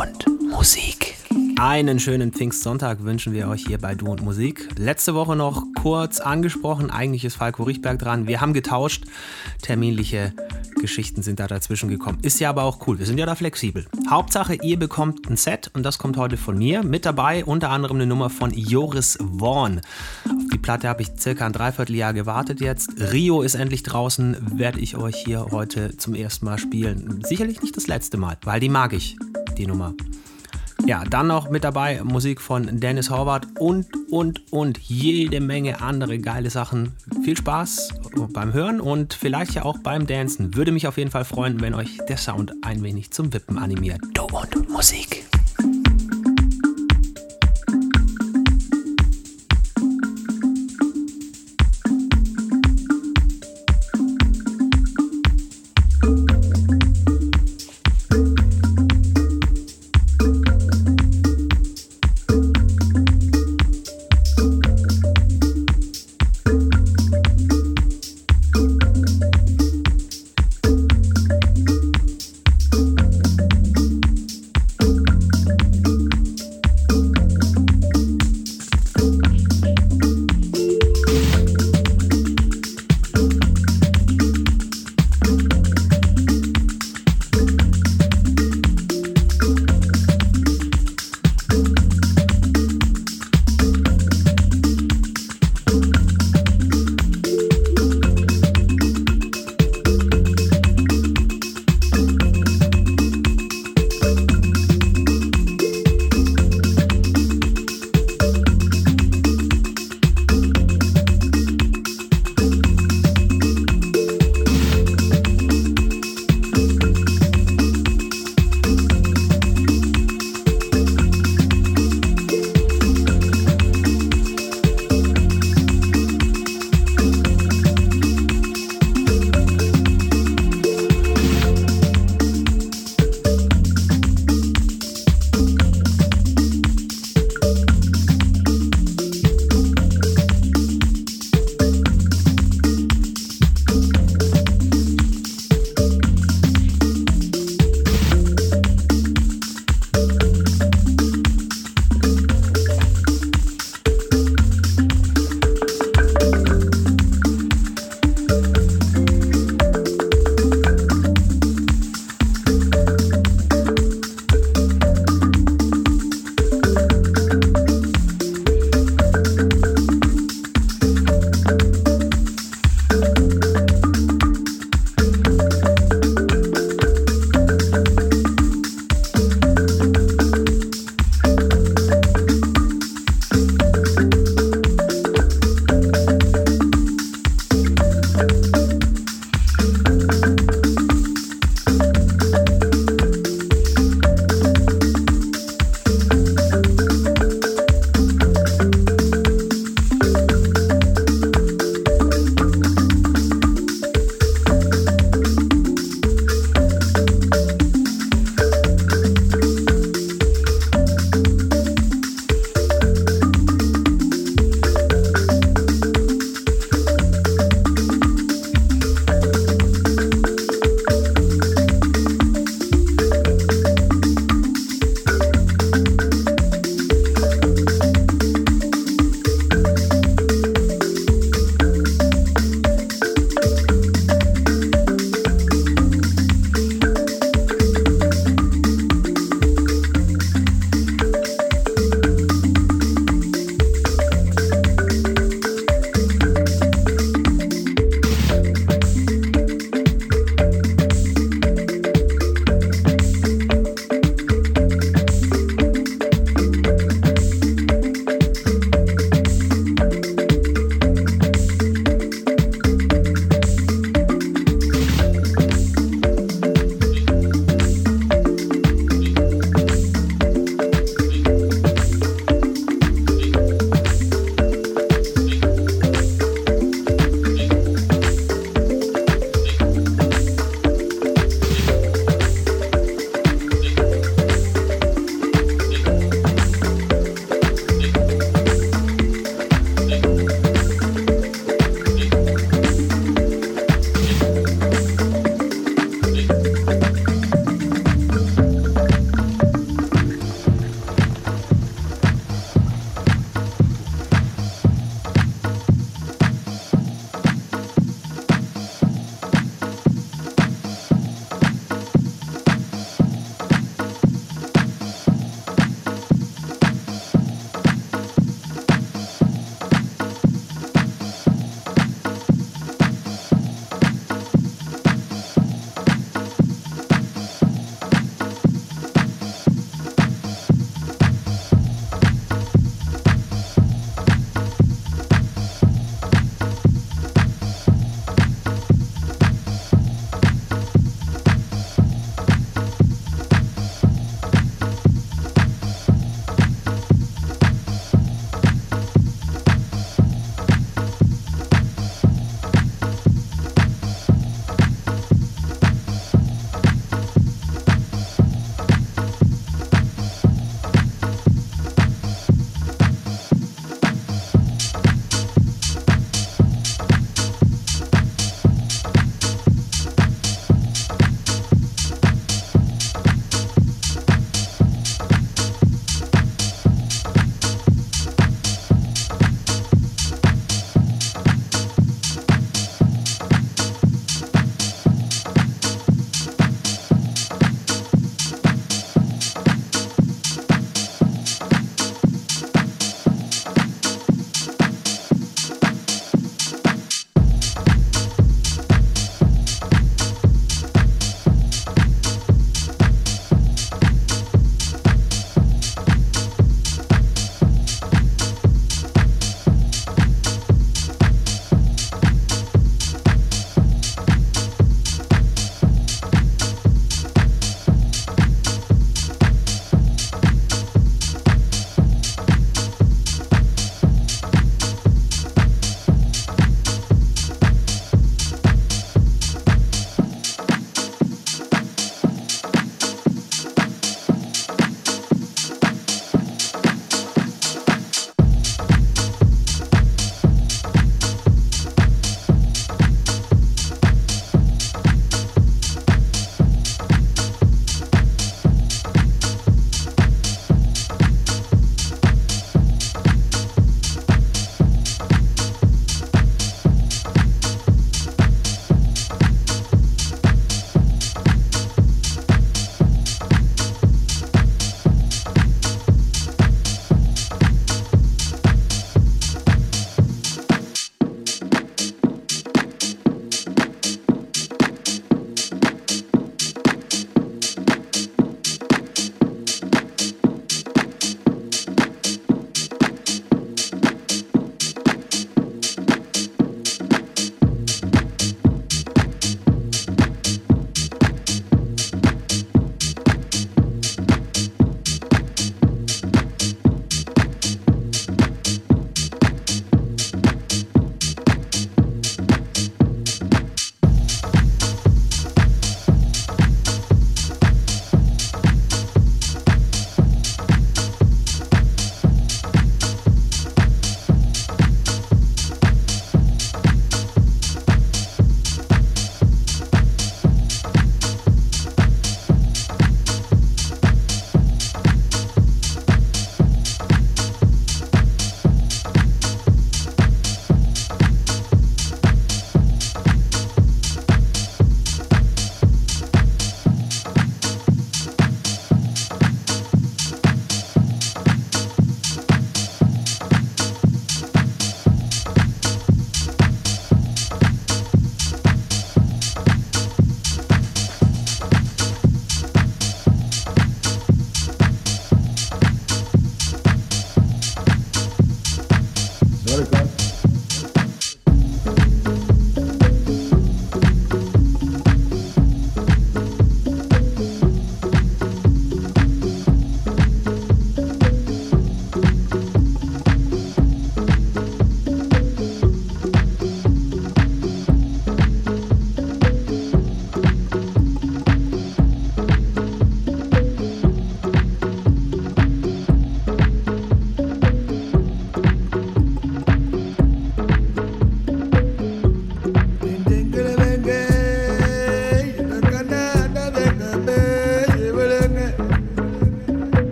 und Musik. Einen schönen Pfingstsonntag wünschen wir euch hier bei Du und Musik. Letzte Woche noch kurz angesprochen, eigentlich ist Falco Riechberg dran. Wir haben getauscht. Terminliche Geschichten sind da dazwischen gekommen. Ist ja aber auch cool, wir sind ja da flexibel. Hauptsache, ihr bekommt ein Set und das kommt heute von mir. Mit dabei unter anderem eine Nummer von Joris Vaughn. Auf die Platte habe ich circa ein Dreivierteljahr gewartet jetzt. Rio ist endlich draußen, werde ich euch hier heute zum ersten Mal spielen. Sicherlich nicht das letzte Mal, weil die mag ich, die Nummer. Ja, dann noch mit dabei Musik von Dennis Horvath und, und, und jede Menge andere geile Sachen. Viel Spaß beim Hören und vielleicht ja auch beim Dancen. Würde mich auf jeden Fall freuen, wenn euch der Sound ein wenig zum Wippen animiert. Du und Musik.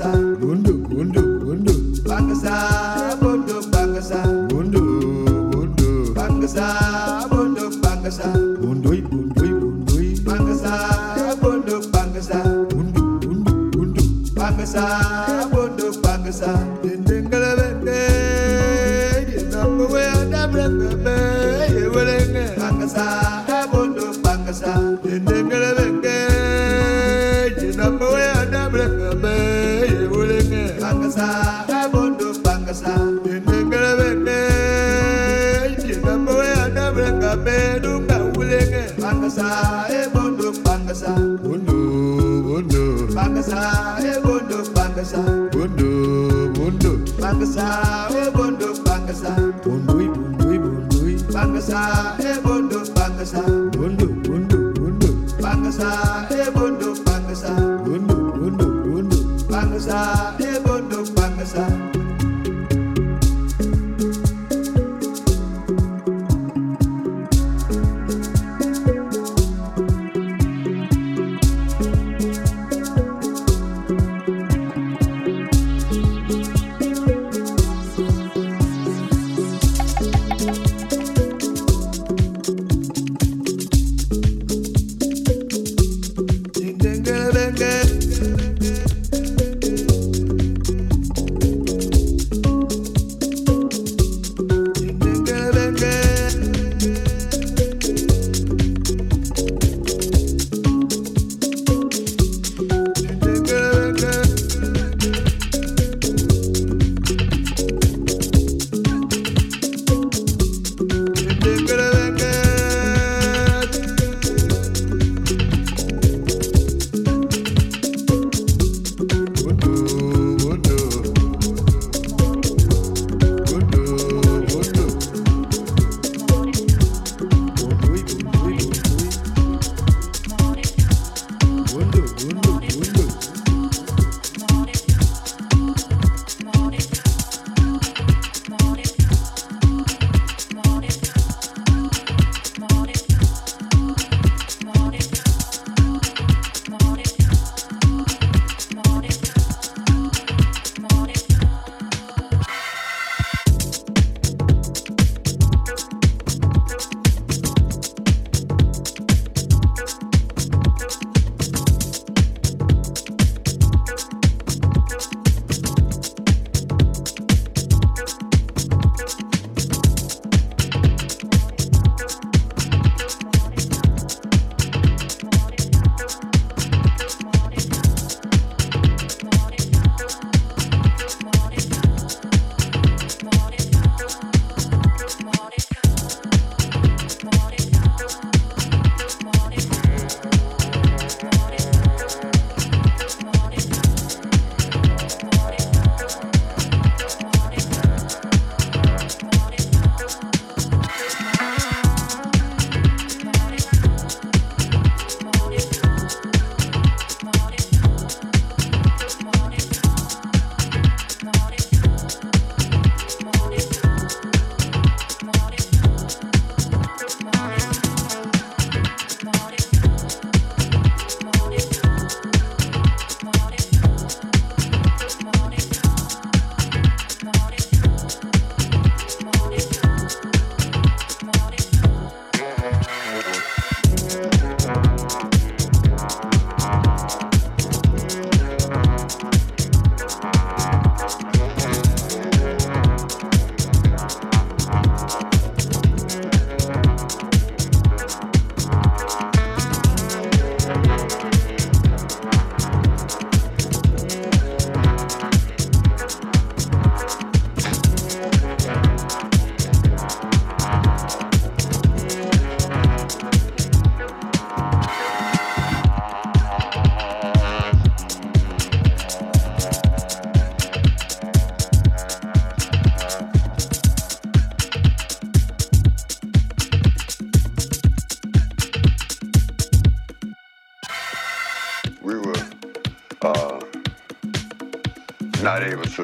Bangsa, gunduk, gunduk, gunduk, bangsa. side.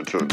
To, to,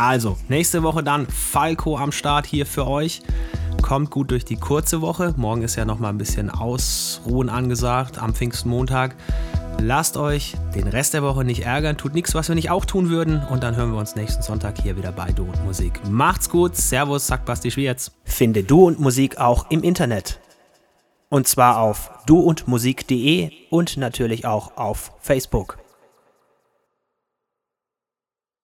Also, nächste Woche dann Falco am Start hier für euch. Kommt gut durch die kurze Woche. Morgen ist ja noch mal ein bisschen Ausruhen angesagt am Pfingstmontag. Lasst euch den Rest der Woche nicht ärgern, tut nichts, was wir nicht auch tun würden. Und dann hören wir uns nächsten Sonntag hier wieder bei Du und Musik. Macht's gut, Servus, sagt Basti Schwierz. Finde Du und Musik auch im Internet. Und zwar auf duundmusik.de und natürlich auch auf Facebook.